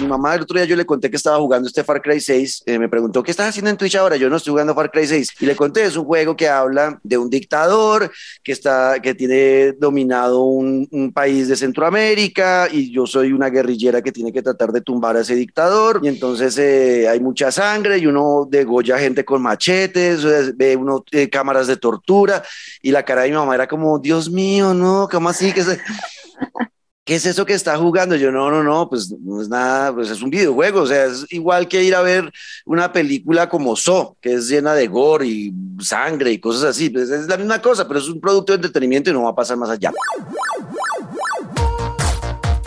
Mi mamá el otro día yo le conté que estaba jugando este Far Cry 6. eh, me preguntó, ¿qué estás haciendo en Twitch ahora? Yo no estoy jugando Far Cry 6. Y le conté, es un juego que habla de un dictador que, está, que tiene dominado un, un país de Centroamérica y yo soy una guerrillera que tiene que tratar de tumbar a ese dictador. Y entonces eh, hay mucha sangre y uno degolla gente con machetes, ve uno eh, cámaras de tortura y la cara de mi mamá era como, Dios mío, no, ¿cómo así? que se... ¿qué es eso que está jugando? Yo, no, no, no, pues no es nada, pues es un videojuego, o sea, es igual que ir a ver una película como So, que es llena de gore y sangre y cosas así, pues es la misma cosa, pero es un producto de entretenimiento y no va a pasar más allá.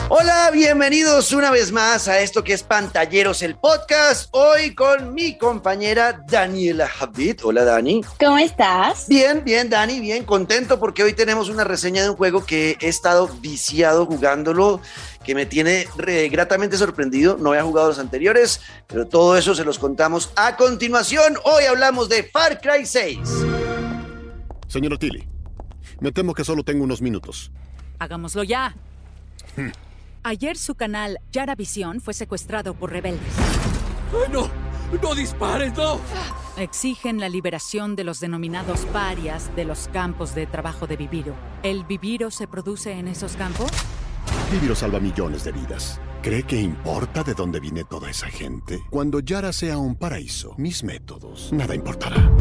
Hola, bienvenidos una vez más a esto que es Pantalleros el podcast. Hoy con mi compañera Daniela Javid. Hola, Dani. ¿Cómo estás? Bien, bien, Dani, bien contento porque hoy tenemos una reseña de un juego que he estado viciado jugándolo, que me tiene re- gratamente sorprendido. No había jugado los anteriores, pero todo eso se los contamos a continuación. Hoy hablamos de Far Cry 6. Señor Tilly, me temo que solo tengo unos minutos. Hagámoslo ya. Ayer su canal Yara Visión fue secuestrado por rebeldes. ¡Ay, no! ¡No dispares, no! Exigen la liberación de los denominados parias de los campos de trabajo de Viviro. ¿El Viviro se produce en esos campos? Viviro salva millones de vidas. ¿Cree que importa de dónde viene toda esa gente? Cuando Yara sea un paraíso, mis métodos, nada importará.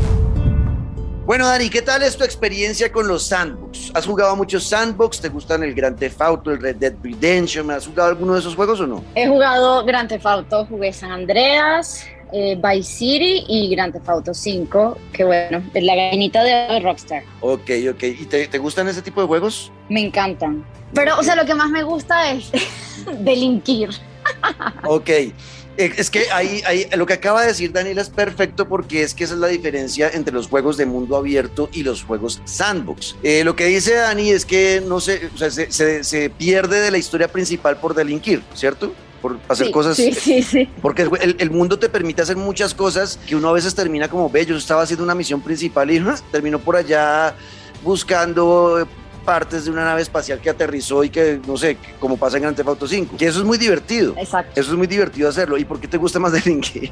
Bueno, Dani, ¿qué tal es tu experiencia con los sandbox? ¿Has jugado muchos sandbox? ¿Te gustan el Grand Theft Auto, el Red Dead Redemption? ¿Has jugado alguno de esos juegos o no? He jugado Grand Theft Auto, jugué San Andreas, eh, Vice City y Grand Theft Auto 5, que bueno, es la gallinita de Rockstar. Ok, ok. ¿Y te, te gustan ese tipo de juegos? Me encantan. Pero, o sea, lo que más me gusta es delinquir. Ok. Eh, Es que ahí, ahí, lo que acaba de decir Daniela es perfecto porque es que esa es la diferencia entre los juegos de mundo abierto y los juegos sandbox. Eh, lo que dice Dani es que no se, o sea, se, se- se pierde de la historia principal por delinquir, ¿cierto? Por hacer sí, cosas. Sí, sí, sí. Porque el, el mundo te permite hacer muchas cosas que uno a veces termina como, ve, yo estaba haciendo una misión principal y ¡ah! terminó por allá buscando partes de una nave espacial que aterrizó y que, no sé, como pasa en Grand Theft Auto 5. Que eso es muy divertido. Exacto. Eso es muy divertido hacerlo. ¿Y por qué te gusta más delinquir?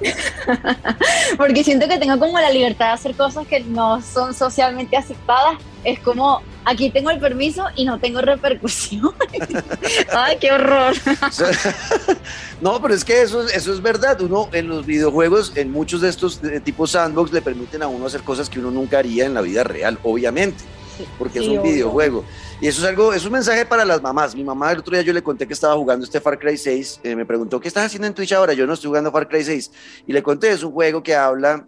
Porque siento que tengo como la libertad de hacer cosas que no son socialmente aceptadas. Es como, aquí tengo el permiso y no tengo repercusión. Ay, qué horror. No, pero es que eso, eso es verdad. Uno en los videojuegos, en muchos de estos de tipo sandbox, le permiten a uno hacer cosas que uno nunca haría en la vida real, obviamente. Porque es un videojuego. Y eso es algo, es un mensaje para las mamás. Mi mamá el otro día yo le conté que estaba jugando este Far Cry 6. eh, me preguntó, ¿qué estás haciendo en Twitch ahora? Yo no estoy jugando Far Cry 6. Y le conté, es un juego que habla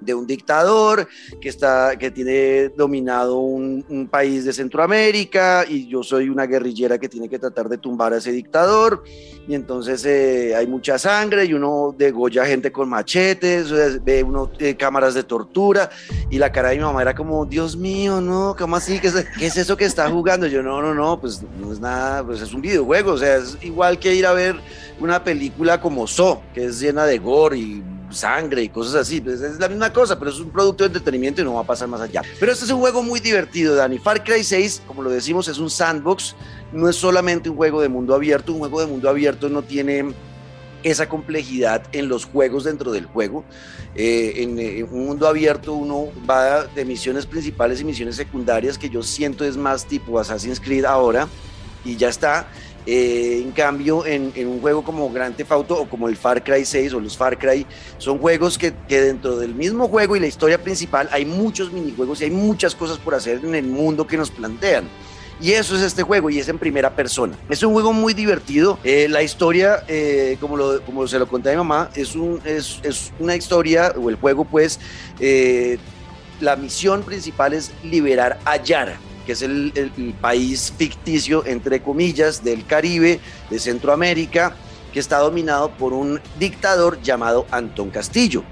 de un dictador que está que tiene dominado un, un país de Centroamérica y yo soy una guerrillera que tiene que tratar de tumbar a ese dictador y entonces eh, hay mucha sangre y uno degolla gente con machetes, ve uno eh, cámaras de tortura y la cara de mi mamá era como, Dios mío, no, ¿cómo así? ¿Qué es, qué es eso que está jugando? Yo, no, no, no, pues no es nada, pues es un videojuego, o sea, es igual que ir a ver una película como So, que es llena de gore y sangre y cosas así, pues es la misma cosa, pero es un producto de entretenimiento y no va a pasar más allá. Pero este es un juego muy divertido, Dani. Far Cry 6, como lo decimos, es un sandbox, no es solamente un juego de mundo abierto, un juego de mundo abierto no tiene esa complejidad en los juegos dentro del juego. Eh, en, eh, en un mundo abierto uno va de misiones principales y misiones secundarias que yo siento es más tipo Assassin's Creed ahora y ya está. Eh, en cambio, en, en un juego como Grand Theft Auto o como el Far Cry 6 o los Far Cry, son juegos que, que dentro del mismo juego y la historia principal hay muchos minijuegos y hay muchas cosas por hacer en el mundo que nos plantean. Y eso es este juego y es en primera persona. Es un juego muy divertido. Eh, la historia, eh, como, lo, como se lo conté a mi mamá, es, un, es, es una historia, o el juego pues, eh, la misión principal es liberar a Yara, que es el, país ficticio, entre comillas, del Caribe, de Centroamérica, que está dominado por un dictador llamado Antón Castillo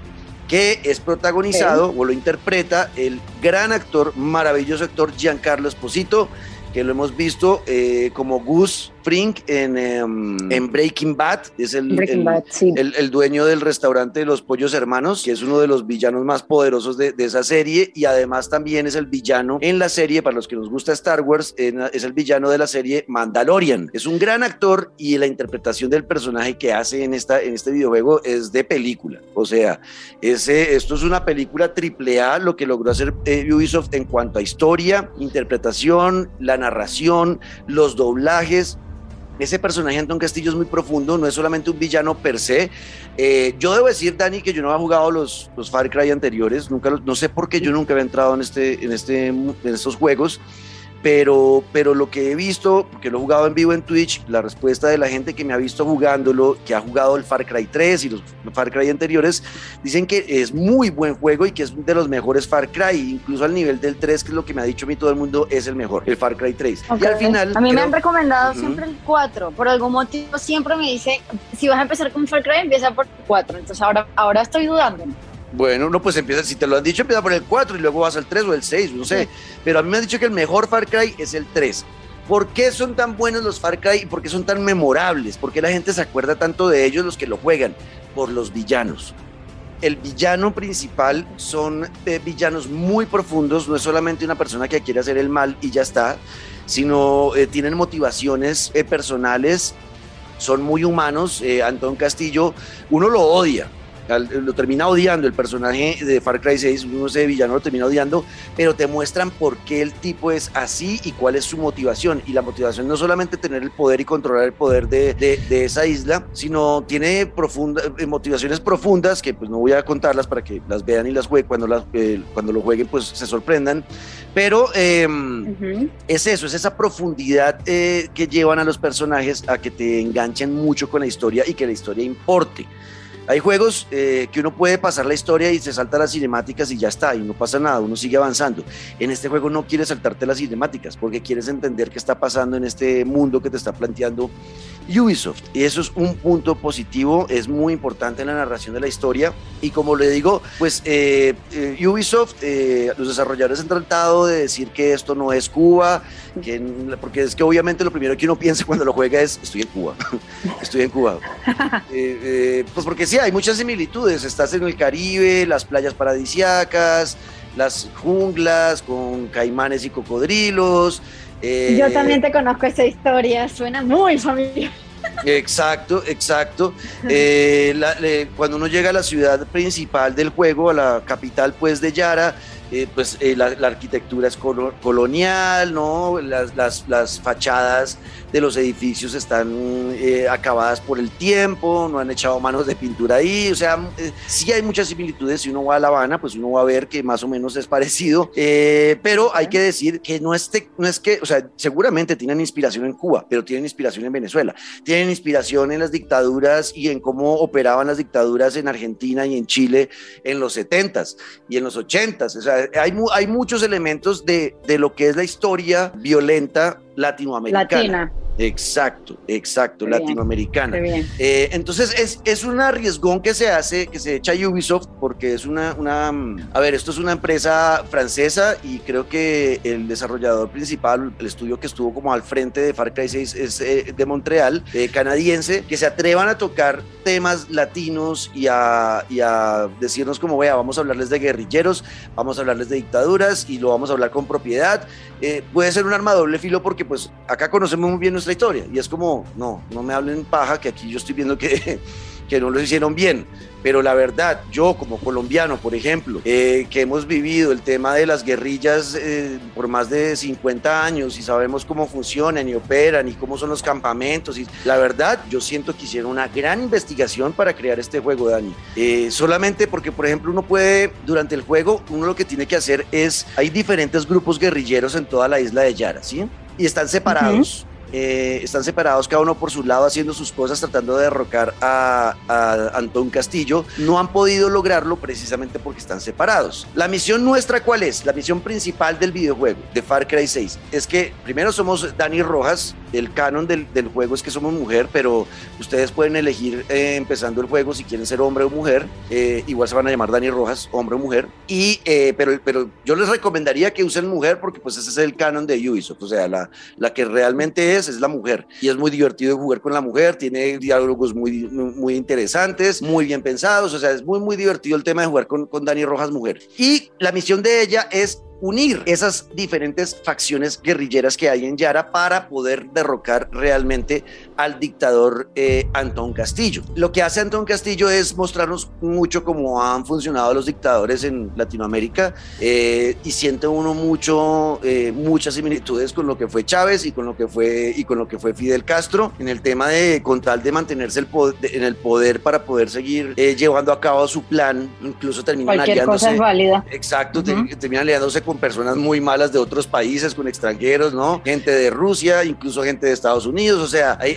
que es protagonizado o lo interpreta el gran actor, maravilloso actor Giancarlo Esposito, que lo hemos visto eh, como Gus Frink en, em, en Breaking Bad, es el, Breaking el- Bad, sí. el- el dueño del restaurante de los Pollos Hermanos, que es uno de los villanos más poderosos de, de esa serie y además también es el villano en la serie, para los que nos gusta Star Wars, en- es el villano de la serie Mandalorian. Es un gran actor y la interpretación del personaje que hace en, esta, en este videojuego es de película. O sea, ese, esto es una película triple A, lo que logró hacer eh, Ubisoft en cuanto a historia, interpretación, la narración, los doblajes. Ese personaje Anton Castillo es muy profundo, no es solamente un villano per se. Eh, yo debo decir, Dani, que yo no había jugado los, los Far Cry anteriores, nunca no sé por qué yo nunca había entrado en, este, en, este, en estos juegos, pero, pero lo que he visto, porque lo he jugado en vivo en Twitch, la respuesta de la gente que me ha visto jugándolo, que ha jugado el Far Cry 3 y los Far Cry anteriores, dicen que es muy buen juego y que es de los mejores Far Cry, incluso al nivel del 3, que es lo que me ha dicho a mí todo el mundo, es el mejor, el Far Cry 3. Ok. Y al final... a mí me han recomendado siempre el 4. Por algún motivo siempre me dicen, si vas a empezar con Far Cry, empieza por el 4. Entonces ahora, ahora estoy dudando. Bueno, no, pues empieza, si te lo han dicho, empieza por el 4 y luego vas al 3 o el 6, no sé. Pero a mí me han dicho que el mejor Far Cry es el 3. ¿Por qué son tan buenos los Far Cry y por qué son tan memorables? ¿Por qué la gente se acuerda tanto de ellos los que lo juegan? Por los villanos. El villano principal son eh, villanos muy profundos, no es solamente una persona que quiere hacer el mal y ya está, sino eh, tienen motivaciones eh, personales, son muy humanos. Eh, Antón Castillo, uno lo odia, lo termina odiando el personaje de Far Cry 6, uno ese villano lo termina odiando, pero te muestran por qué el tipo es así y cuál es su motivación. Y la motivación no solamente tener el poder y controlar el poder de, de- de esa isla, sino tiene profunda, eh, motivaciones profundas que pues no voy a contarlas para que las vean y las jueguen, cuando, las, eh, cuando lo jueguen pues se sorprendan. Pero... em, Ujú. es eso, es esa profundidad eh, que llevan a los personajes a que te enganchen mucho con la historia y que la historia importe. Hay juegos eh, que uno puede pasar la historia y se salta las cinemáticas y ya está, y no pasa nada, uno sigue avanzando. En este juego no quieres saltarte las cinemáticas porque quieres entender qué está pasando en este mundo que te está planteando Ubisoft. Y eso es un punto positivo, es muy importante en la narración de la historia. Y como le digo, pues eh, eh, Ubisoft, eh, los desarrolladores han tratado de decir que esto no es Cuba, que, porque es que obviamente lo primero que uno piensa cuando lo juega es, estoy en Cuba, estoy en Cuba. Eh, eh, pues porque sí, hay muchas similitudes, estás en el Caribe, las playas paradisiacas, las junglas con caimanes y cocodrilos. eh, Yo también te conozco esa historia, suena muy familiar. Exacto, exacto. La- cuando uno llega a la ciudad principal del juego, a la capital pues de Yara, eh, pues eh, la, arquitectura es colo- colonial, ¿no? Las, las- las fachadas de los edificios están eh, acabadas por el tiempo, no han echado manos de pintura ahí, o sea, sí hay muchas similitudes, si uno va a La Habana, pues uno va a ver que más o menos es parecido, pero hay que decir que no no es que, o sea, seguramente tienen inspiración en Cuba, pero tienen inspiración en Venezuela tienen inspiración en las dictaduras y en cómo operaban las dictaduras en Argentina y en Chile en los 70s y en los 80s. O sea, hay, hay muchos elementos de, de lo que es la historia violenta latinoamericana. Latina. Exacto, exacto, latinoamericana. Bien. Eh, entonces es, es un arriesgón que se hace, que se echa Ubisoft, porque es una, una, a ver, esto es una empresa francesa y creo que el desarrollador principal, el estudio que estuvo como al frente de Far Cry 6 es eh, de Montreal, eh, canadiense, que se atrevan a tocar temas latinos y a, y a decirnos como, vea, vamos a hablarles de guerrilleros, vamos a hablarles de dictaduras y lo vamos a hablar con propiedad. Puede ser un arma doble filo porque pues acá conocemos muy bien nuestra historia y es como, no, no me hablen paja que aquí yo estoy viendo que, que no lo hicieron bien. Pero la verdad, yo como colombiano, por ejemplo, eh, que hemos vivido el tema de las guerrillas eh, por más de 50 años y sabemos cómo funcionan y operan y cómo son los campamentos, y la verdad, yo siento que hicieron una gran investigación para crear este juego, Dani. Eh, solamente porque, por ejemplo, uno puede, durante el juego, uno lo que tiene que hacer es, hay diferentes grupos guerrilleros en toda la isla de Yara, ¿sí? Y están separados. Eh, están separados cada uno por su lado haciendo sus cosas tratando de derrocar a, a Antón Castillo. No han podido lograrlo precisamente porque están separados. La misión nuestra cuál es? La misión principal del videojuego de Far Cry 6 es que primero somos Dani Rojas, el canon del, del juego es que somos mujer, pero ustedes pueden elegir eh, empezando el juego si quieren ser hombre o mujer. Eh, igual se van a llamar Dani Rojas, hombre o mujer. Y, eh, pero, pero yo les recomendaría que usen mujer porque pues ese es el canon de Ubisoft. O sea, la, la que realmente es, es la mujer. Y es muy divertido jugar con la mujer, tiene diálogos muy, muy interesantes, muy bien pensados. O sea, es muy, muy divertido el tema de jugar con, con Dani Rojas mujer. Y la misión de ella es unir esas diferentes facciones guerrilleras que hay en Yara para poder derrocar realmente al dictador eh, Antón Castillo. Lo que hace Antón Castillo es mostrarnos mucho cómo han funcionado los dictadores en Latinoamérica eh, y siente uno mucho, eh, muchas similitudes con lo que fue Chávez y con lo que fue, y con lo que fue Fidel Castro en el tema de con tal de mantenerse el poder, en el poder para poder seguir eh, llevando a cabo su plan, incluso terminan Cualquier aliándose. cosa es válida. Exacto, terminan aliándose con personas muy malas de otros países, con extranjeros, ¿no? Gente de Rusia, incluso gente de Estados Unidos, o sea, ahí,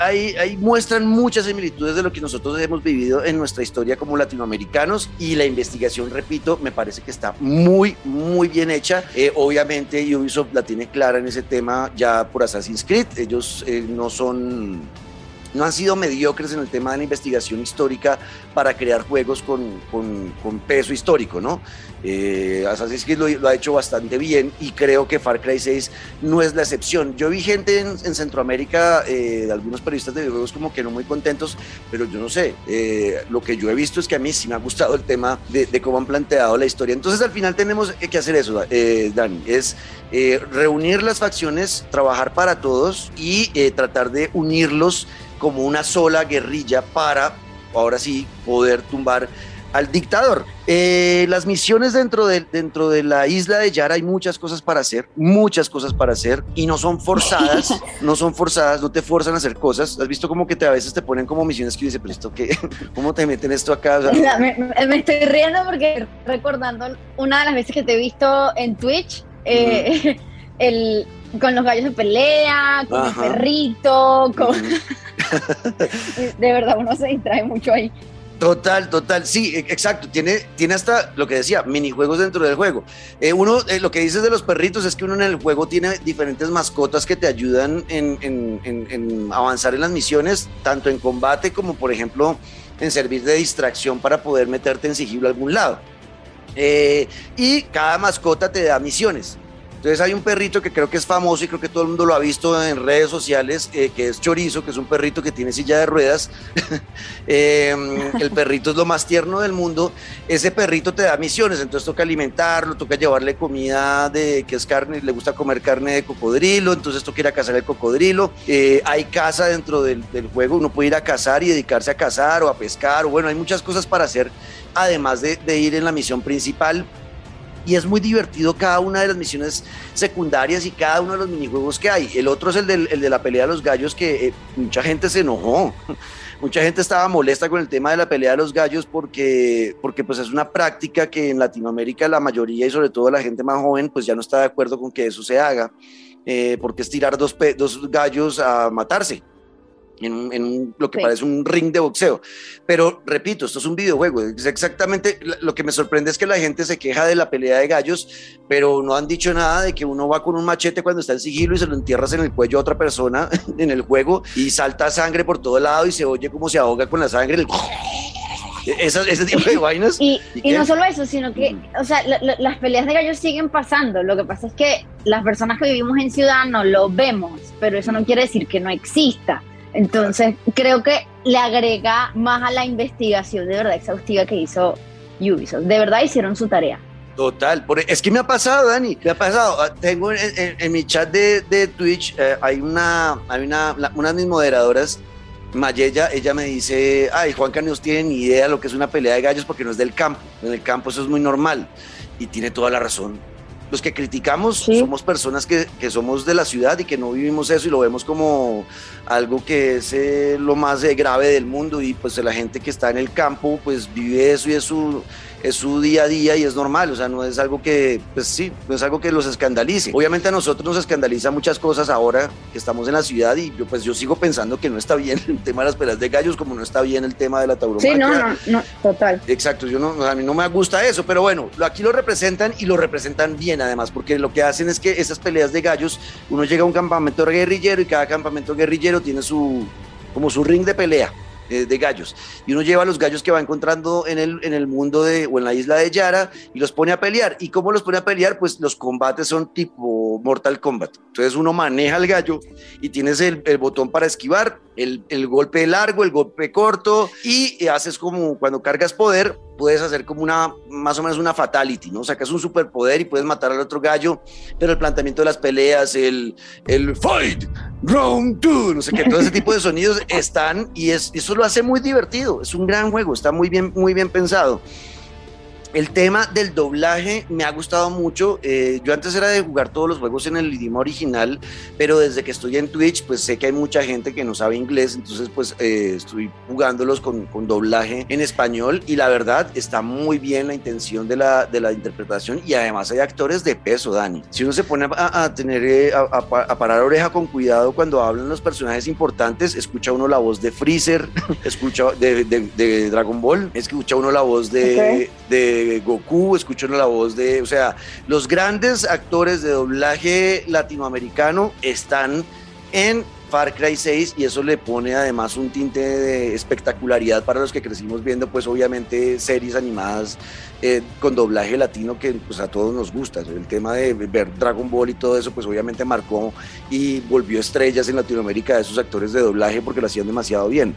ahí, ahí, muestran muchas similitudes de lo que nosotros hemos vivido en nuestra historia como latinoamericanos y la investigación, repito, me parece que está muy, muy bien hecha. Eh, obviamente Ubisoft la tiene clara en ese tema ya por Assassin's Creed, ellos eh, no son no han sido mediocres en el tema de la investigación histórica para crear juegos con, con- peso histórico, ¿no? Eh, Assassin's Creed lo, ha hecho bastante bien y creo que Far Cry 6 no es la excepción. Yo vi gente en, en Centroamérica, eh, de algunos periodistas de videojuegos como que no muy contentos, pero yo no sé, eh, lo que yo he visto es que a mí sí me ha gustado el tema de, de cómo han planteado la historia. Entonces al final tenemos que hacer eso, eh, Dani, es reunir las facciones, trabajar para todos y tratar de unirlos como una sola guerrilla para, ahora sí, poder tumbar al dictador. Eh, las misiones dentro de, dentro de la isla de Yara hay muchas cosas para hacer, muchas cosas para hacer y no son forzadas, no son forzadas, no te forzan a hacer cosas. ¿Has visto como que te, a veces te ponen como misiones que dices, pero esto qué, ¿cómo te meten esto acá? O sea, O sea, me, me- me estoy riendo porque recordando una de las veces que te he visto en Twitch, eh, el, con los gallos de pelea, con Ajá. el perrito, con, de verdad uno se distrae mucho ahí. Total, total, sí, e- exacto. Tiene, tiene hasta lo que decía, minijuegos dentro del juego. Eh, uno, eh, lo que dices de los perritos es que uno en el juego tiene diferentes mascotas que te ayudan en, en- en- en avanzar en las misiones, tanto en combate como, por ejemplo, en servir de distracción para poder meterte en sigilo a algún lado. Eh, y cada mascota te da misiones. Entonces hay un perrito que creo que es famoso y creo que todo el mundo lo ha visto en redes sociales, eh, que es Chorizo, que es un perrito que tiene silla de ruedas. Eh, el perrito es lo más tierno del mundo. Ese perrito te da misiones, entonces toca alimentarlo, toca llevarle comida de que es carne, le gusta comer carne de cocodrilo, entonces toca ir a cazar el cocodrilo. Eh, hay caza dentro del, juego, uno puede ir a cazar y dedicarse a cazar o a pescar, o bueno, hay muchas cosas para hacer, además de, de ir en la misión principal y es muy divertido cada una de las misiones secundarias y cada uno de los minijuegos que hay. El otro es el, del- el de la pelea de los gallos que eh, mucha gente se enojó. Mucha gente estaba molesta con el tema de la pelea de los gallos porque, porque pues es una práctica que en Latinoamérica la mayoría y sobre todo la gente más joven pues ya no está de acuerdo con que eso se haga, eh, porque es tirar dos, dos gallos a matarse. En, un- en un- lo que Sí. parece un ring de boxeo. Pero repito, esto es un videojuego. Es exactamente lo que me sorprende es que la gente se queja de la pelea de gallos, pero no han dicho nada de que uno va con un machete cuando está en sigilo y se lo entierras en el cuello a otra persona en el juego y salta sangre por todo lado y se oye como se ahoga con la sangre. el- Esa- ese tipo de vainas. Y, ¿Y y no solo eso, sino que, o sea, la- la- las peleas de gallos siguen pasando. Lo que pasa es que las personas que vivimos en ciudad no lo vemos, pero eso no quiere decir que no exista. Entonces, creo que le agrega más a la investigación de verdad exhaustiva que hizo Ubisoft. De verdad hicieron su tarea. Total, por- es que me ha pasado, Dani, me ha pasado. Ah, Tengo en, mi chat de, de Twitch, eh, hay una, hay una, de mis moderadoras, Mayella, ella me dice, ay, Juanca no tiene ni idea lo que es una pelea de gallos porque no es del campo. En el campo eso es muy normal. Y tiene toda la razón. Los que criticamos Sí. somos personas que, que somos de la ciudad y que no vivimos eso y lo vemos como algo que es eh, lo más eh, grave del mundo y pues la gente que está en el campo pues vive eso y es su, es su día a día y es normal, o sea, no es algo que, pues sí, no es algo que los escandalice. Obviamente a nosotros nos escandaliza muchas cosas ahora que estamos en la ciudad y yo, pues yo sigo pensando que no está bien el tema de las peleas de gallos como no está bien el tema de la tauromaquia. Sí, no, no, no, total. Exacto, yo no, a mí no me gusta eso, pero bueno, aquí lo representan y lo representan bien además, porque lo que hacen es que esas peleas de gallos, uno llega a un campamento guerrillero y cada campamento guerrillero tiene su, como su ring de pelea. Eh, de gallos. Y uno lleva los gallos que va encontrando en el, en el mundo de, o en la isla de Yara y los pone a pelear. ¿Y cómo los pone a pelear? Pues los combates son tipo Mortal Kombat. Entonces uno maneja el gallo y tienes el, el botón para esquivar, el, el, golpe largo, el golpe corto y haces como cuando cargas poder, puedes hacer como una, más o menos una fatality, ¿no? Sacas un superpoder y puedes matar al otro gallo, pero el planteamiento de las peleas, el, el fight, round two, no sé qué, todo ese tipo de sonidos están y es, eso lo hace muy divertido, es un gran juego, está muy bien, muy bien pensado. El tema del doblaje me ha gustado mucho. Eh, yo antes era de jugar todos los juegos en el idioma original, pero desde que estoy en Twitch, pues sé que hay mucha gente que no sabe inglés, entonces pues eh, estoy jugándolos con, con, doblaje en español y la verdad está muy bien la intención de la, de la interpretación y además hay actores de peso, Dani. Si uno se pone a, a tener, eh, a, a, parar oreja con cuidado cuando hablan los personajes importantes, escucha uno la voz de Freezer, escucha de, de, de Dragon Ball, escucha uno la voz de, okay. de Goku, escucho la voz de, o sea, los grandes actores de doblaje latinoamericano están en Far Cry 6 y eso le pone además un tinte de espectacularidad para los que crecimos viendo pues obviamente series animadas eh, con doblaje latino que pues a todos nos gusta. El tema de ver Dragon Ball y todo eso pues obviamente marcó y volvió estrellas en Latinoamérica de esos actores de doblaje porque lo hacían demasiado bien.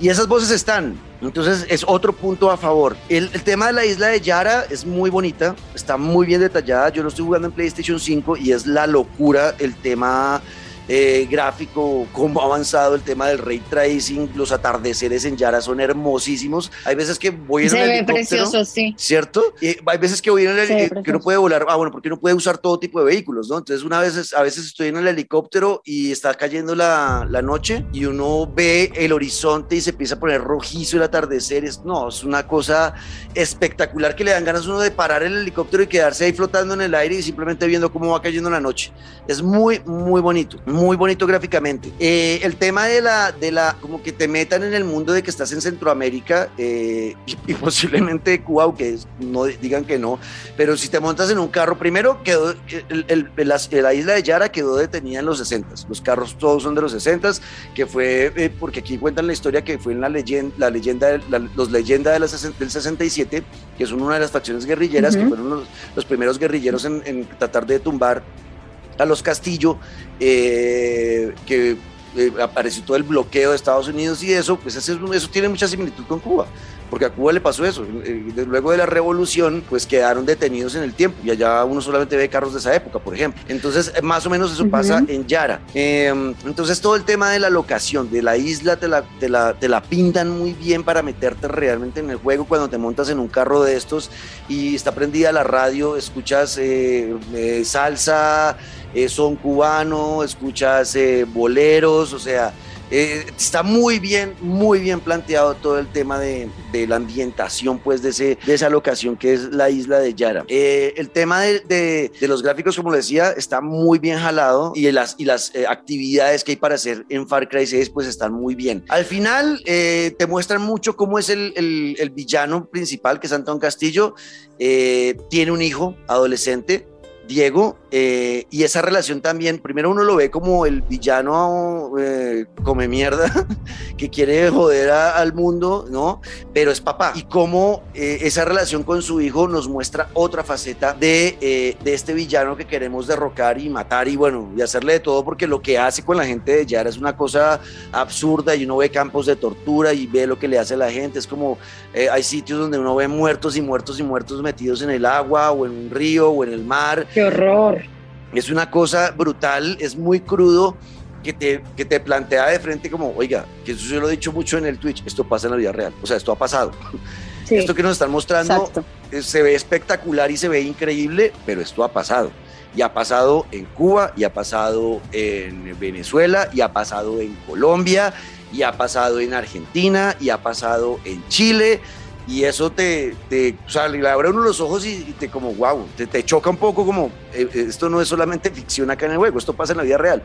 Y esas voces están, entonces es otro punto a favor. El, el, tema de la isla de Yara es muy bonita, está muy bien detallada. Yo lo estoy jugando en PlayStation 5 y es la locura el tema eh, gráfico, cómo ha avanzado el tema del ray tracing, los atardeceres en Yara son hermosísimos. Hay veces que voy en Se el ve helicóptero, precioso, sí. ¿cierto? Y hay veces que voy en el helicóptero, que no puede volar, ah, bueno, porque no puede usar todo tipo de vehículos, ¿no? Entonces una vez, a veces estoy en el helicóptero y está cayendo la, la noche y uno ve el horizonte y se empieza a poner rojizo el atardecer, es, no, es una cosa espectacular que le dan ganas a uno de parar el helicóptero y quedarse ahí flotando en el aire y simplemente viendo cómo va cayendo la noche. Es muy, muy bonito, muy bonito gráficamente. Eh, el tema de la, de la, como que te metan en el mundo de que estás en Centroamérica eh, y, y, posiblemente Cuba, aunque no digan que no, pero si te montas en un carro, primero quedó, el, el, la, la, isla de Yara quedó detenida en los 60, los carros todos son de los 60, que fue, eh, porque aquí cuentan la historia que fue en la leyenda, la leyenda, la, los leyendas de la, del 67, que son una de las facciones guerrilleras, uh -huh. que fueron los, los primeros guerrilleros en, en tratar de tumbar a los Castillo, eh, que eh, apareció todo el bloqueo de Estados Unidos y eso, pues eso, eso, tiene mucha similitud con Cuba, porque a Cuba le pasó eso. Eh, luego de la revolución, pues quedaron detenidos en el tiempo y allá uno solamente ve carros de esa época, por ejemplo. Entonces, más o menos eso uh -huh. pasa en Yara. Eh, entonces, todo el tema de la locación de la isla te la, te, la, te la pintan muy bien para meterte realmente en el juego cuando te montas en un carro de estos y está prendida la radio, escuchas eh, salsa eh, son cubano, escuchas eh, boleros, o sea, eh, está muy bien, muy bien planteado todo el tema de, de la ambientación, pues, de, ese, de, esa locación que es la isla de Yara. El tema de, de, los gráficos, como decía, está muy bien jalado y las, y las actividades que hay para hacer en Far Cry 6, pues, están muy bien. Al final, te muestran mucho cómo es el, el, el, villano principal, que es Antón Castillo. tiene un hijo adolescente, Diego, eh, y esa relación también, primero uno lo ve como el villano eh, come mierda, que quiere joder al mundo, ¿no? Pero es papá. Y cómo eh, esa relación con su hijo nos muestra otra faceta de, eh, de, este villano que queremos derrocar y matar y bueno, y hacerle de todo, porque lo que hace con la gente de Yara es una cosa absurda y uno ve campos de tortura y ve lo que le hace a la gente. Es como eh, hay sitios donde uno ve muertos y muertos y muertos metidos en el agua o en un río o en el mar. ¡Qué horror! Es una cosa brutal, es muy crudo, que te, que te plantea de frente como, oiga, que eso yo lo he dicho mucho en el Twitch, esto pasa en la vida real, o sea, esto ha pasado. Sí, esto que nos están mostrando exacto. se ve espectacular y se ve increíble, pero esto ha pasado. Y ha pasado en Cuba, y ha pasado en Venezuela, y ha pasado en Colombia, y ha pasado en Argentina, y ha pasado en Chile, y eso te, te o sea, le abre uno los ojos y, te como, wow, te, te, choca un poco como, eh, eh, esto no es solamente ficción acá en el juego, esto pasa en la vida real.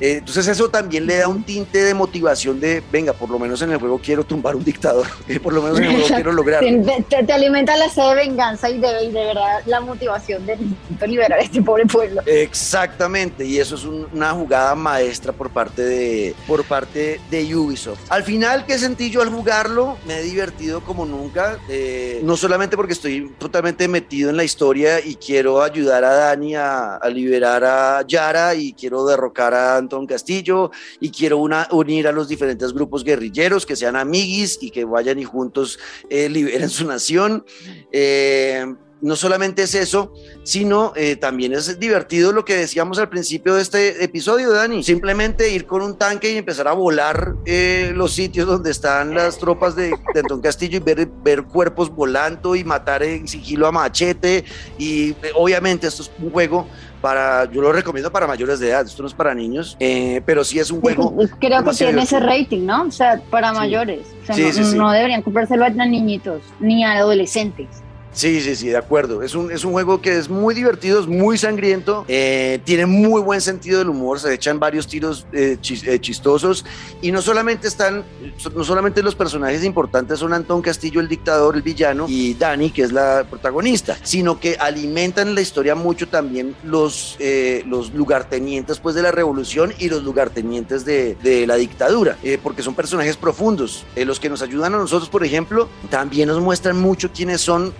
Eh, entonces eso también le da un tinte de motivación de, venga, por lo menos en el juego quiero tumbar un dictador, por lo menos en el juego quiero lograr. Te, te, alimenta la sed de venganza y de, de verdad la motivación de liberar a este pobre pueblo. Exactamente, y eso es una jugada maestra por parte de, por parte de Ubisoft. Al final, ¿qué sentí yo al jugarlo? Me he divertido como nunca, eh, no solamente porque estoy totalmente metido en la historia y quiero ayudar a Dani a, liberar a Yara y quiero derrocar a Anton Castillo y quiero unir a los diferentes grupos guerrilleros que sean amiguis y que vayan y juntos eh, liberen su nación. Eh, no solamente es eso, sino eh, también es divertido lo que decíamos al principio de este episodio, Dani. Simplemente ir con un tanque y empezar a volar eh, los sitios donde están las tropas de, de Don Castillo y ver, ver cuerpos volando y matar en sigilo a machete. Y eh, obviamente esto es un juego para, yo lo recomiendo para mayores de edad, esto no es para niños, eh, pero sí es un juego. Creo que tiene ese rating, ¿no? O sea, para sí. mayores. O sea, sí, no, no, deberían comprárselo a niñitos ni a adolescentes. Sí, sí, sí, de acuerdo. Es un, es un juego que es muy divertido, es muy sangriento, eh, tiene muy buen sentido del humor, se echan varios tiros eh, chis, eh, chistosos y no solamente están, no solamente los personajes importantes son Antón Castillo, el dictador, el villano, y Dani, que es la protagonista, sino que alimentan la historia mucho también los, eh, los lugartenientes pues, de la revolución y los lugartenientes de, de la dictadura, eh, porque son personajes profundos. Eh, los que nos ayudan a nosotros, por ejemplo, también nos muestran mucho quiénes son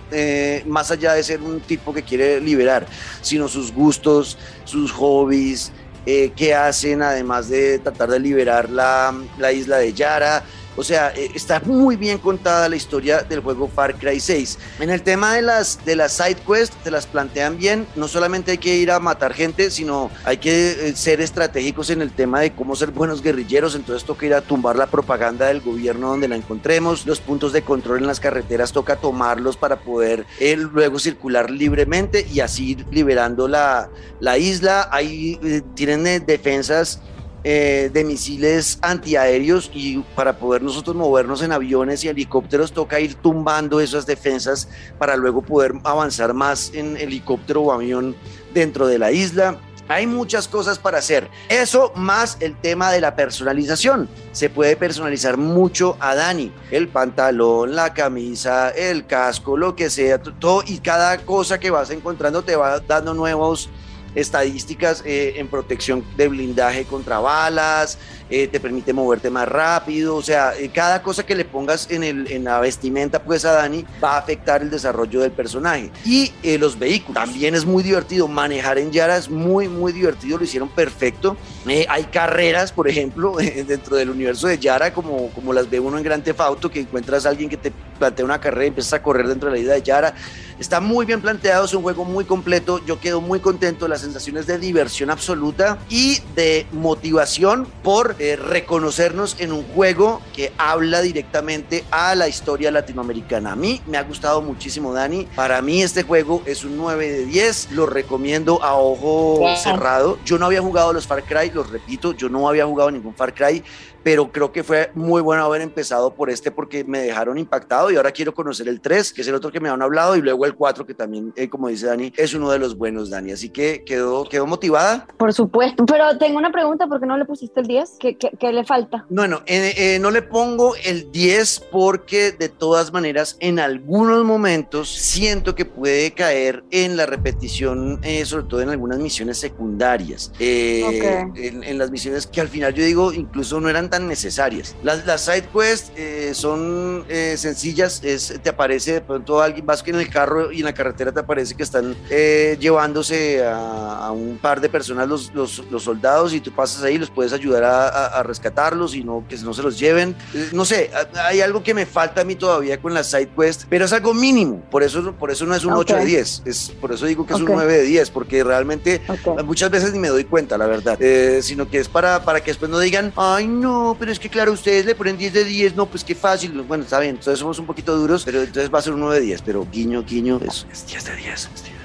más allá de ser un tipo que quiere liberar, sino sus gustos, sus hobbies, eh, qué hacen además de tratar de liberar la, la isla de Yara. O sea, eh, está muy bien contada la historia del juego Far Cry 6. En el tema de las, de las side quests, te las plantean bien. No solamente hay que ir a matar gente, sino hay que eh, ser estratégicos en el tema de cómo ser buenos guerrilleros. Entonces toca ir a tumbar la propaganda del gobierno donde la encontremos. Los puntos de control en las carreteras toca tomarlos para poder eh, luego circular libremente y así liberando la, la isla. Ahí eh, tienen defensas eh, de misiles antiaéreos y para poder nosotros movernos en aviones y helicópteros toca ir tumbando esas defensas para luego poder avanzar más en helicóptero o avión dentro de la isla. Hay muchas cosas para hacer. Eso más el tema de la personalización. Se puede personalizar mucho a Dani. El pantalón, la camisa, el casco, lo que sea, todo y cada cosa que vas encontrando te va dando nuevos estadísticas eh, en protección de blindaje contra balas, eh, te permite moverte más rápido, o sea, eh, cada cosa que le pongas en, el, en la vestimenta pues a Dani va a afectar el desarrollo del personaje. Y eh, los vehículos, también es muy divertido, manejar en Yara es muy, muy divertido, lo hicieron perfecto. Eh, hay carreras, por ejemplo, dentro del universo de Yara, como, como las ve uno en Gran Theft Auto, que encuentras a alguien que te plantea una carrera y empiezas a correr dentro de la isla de Yara. Está muy bien planteado, es un juego muy completo, yo quedo muy contento, las sensaciones de diversión absoluta y de motivación por eh, reconocernos en un juego que habla directamente a la historia latinoamericana. A mí me ha gustado muchísimo, Dani. Para mí este juego es un 9 de 10, lo recomiendo a ojo wow. cerrado. Yo no había jugado los Far Cry, los repito, yo no había jugado ningún Far Cry, pero creo que fue muy bueno haber empezado por este porque me dejaron impactado y ahora quiero conocer el 3, que es el otro que me han hablado, y luego el 4, que también, eh, como dice Dani, es uno de los buenos, Dani. Así que quedó, quedó motivada. Por supuesto, pero tengo una pregunta, ¿por qué no le pusiste el 10? ¿Qué, qué, qué le falta? Bueno, eh, eh, no le pongo el 10 porque de todas maneras en algunos momentos siento que puede caer en la repetición, eh, sobre todo en algunas misiones secundarias, okay. en, en, las misiones que al final yo digo incluso no eran tan necesarias. Las, las side quests son sencillas, es, te aparece de pronto alguien, vas que en el carro y en la carretera te aparece que están llevándose a, a, un par de personas los, los, los, soldados y tú pasas ahí, los puedes ayudar a, a, a rescatarlos y no, que no se los lleven. No sé, hay algo que me falta a mí todavía con las side quests, pero es algo mínimo, por eso, por eso no es un okay. 8 de 10, es, por eso digo que es okay. un 9 de 10, porque realmente okay. muchas veces ni me doy cuenta, la verdad, eh, sino que es para, para que después no digan, ay no, pero es que claro, ustedes le ponen 10 de 10, no, pues qué fácil, bueno, está bien, entonces somos un poquito duros, pero entonces va a ser un 9 de 10, pero guiño, guiño, es, es 10 de 10, es 10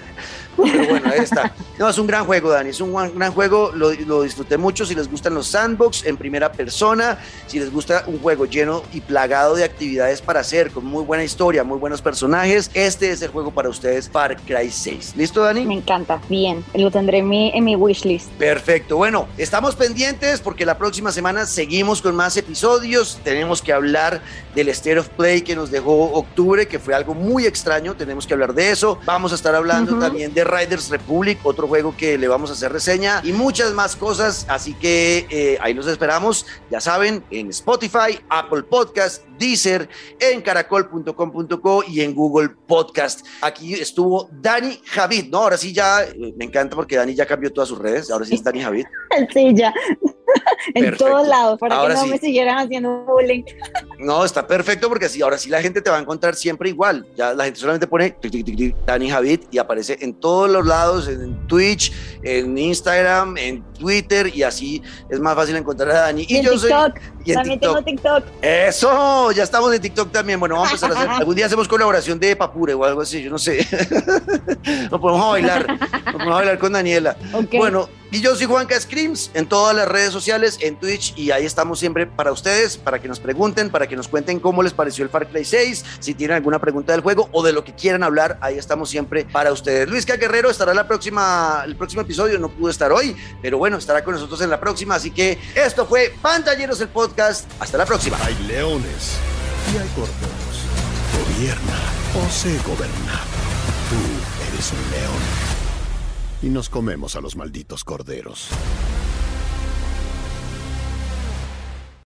Pero bueno, ahí está. No, es un gran juego, Dani. Es un gran juego. Lo, lo, disfruté mucho. Si les gustan los sandbox en primera persona, si les gusta un juego lleno y plagado de actividades para hacer, con muy buena historia, muy buenos personajes, este es el juego para ustedes, Far Cry 6. ¿Listo, Dani? Me encanta. Bien. Lo tendré en mi, en mi wishlist. Perfecto. Bueno, estamos pendientes porque la próxima semana seguimos con más episodios. Tenemos que hablar del State of Play que nos dejó octubre, que fue algo muy extraño. Tenemos que hablar de eso. Vamos a estar hablando también de Riders Republic, otro juego que le vamos a hacer reseña y muchas más cosas. Así que eh, ahí los esperamos, ya saben, en Spotify, Apple Podcast, Deezer, en caracol.com.co y en Google Podcast. Aquí estuvo Dani Javid, ¿no? Ahora sí ya, eh, me encanta porque Dani ya cambió todas sus redes, ahora sí es Dani Javid. Sí, ya. en todos lados, para que no me siguieran haciendo bullying. No, está perfecto porque así, ahora sí la gente te va a encontrar siempre igual. Ya la gente solamente pone Dani Javid y aparece en todos los lados, en Twitch, en Instagram, en Twitter y así es más fácil encontrar a Dani. Y, yo TikTok. soy. también tengo TikTok. Eso, ya estamos en TikTok también. Bueno, vamos a empezar a hacer. Algún día hacemos colaboración de Papure o algo así, yo no sé. Nos podemos a bailar. Nos podemos a bailar con Daniela. Bueno, y yo soy Juanca Screams en todas las redes sociales, en Twitch, y ahí estamos siempre para ustedes, para que nos pregunten, para que nos cuenten cómo les pareció el Far Cry 6, si tienen alguna pregunta del juego o de lo que quieran hablar, ahí estamos siempre para ustedes. Luis Guerrero estará la el próximo episodio, no pudo estar hoy, pero bueno, estará con nosotros en la próxima, así que esto fue Pantalleros el podcast, hasta la próxima. Hay leones y hay corderos, gobierna o se gobernado. Tú eres un león y nos comemos a los malditos corderos.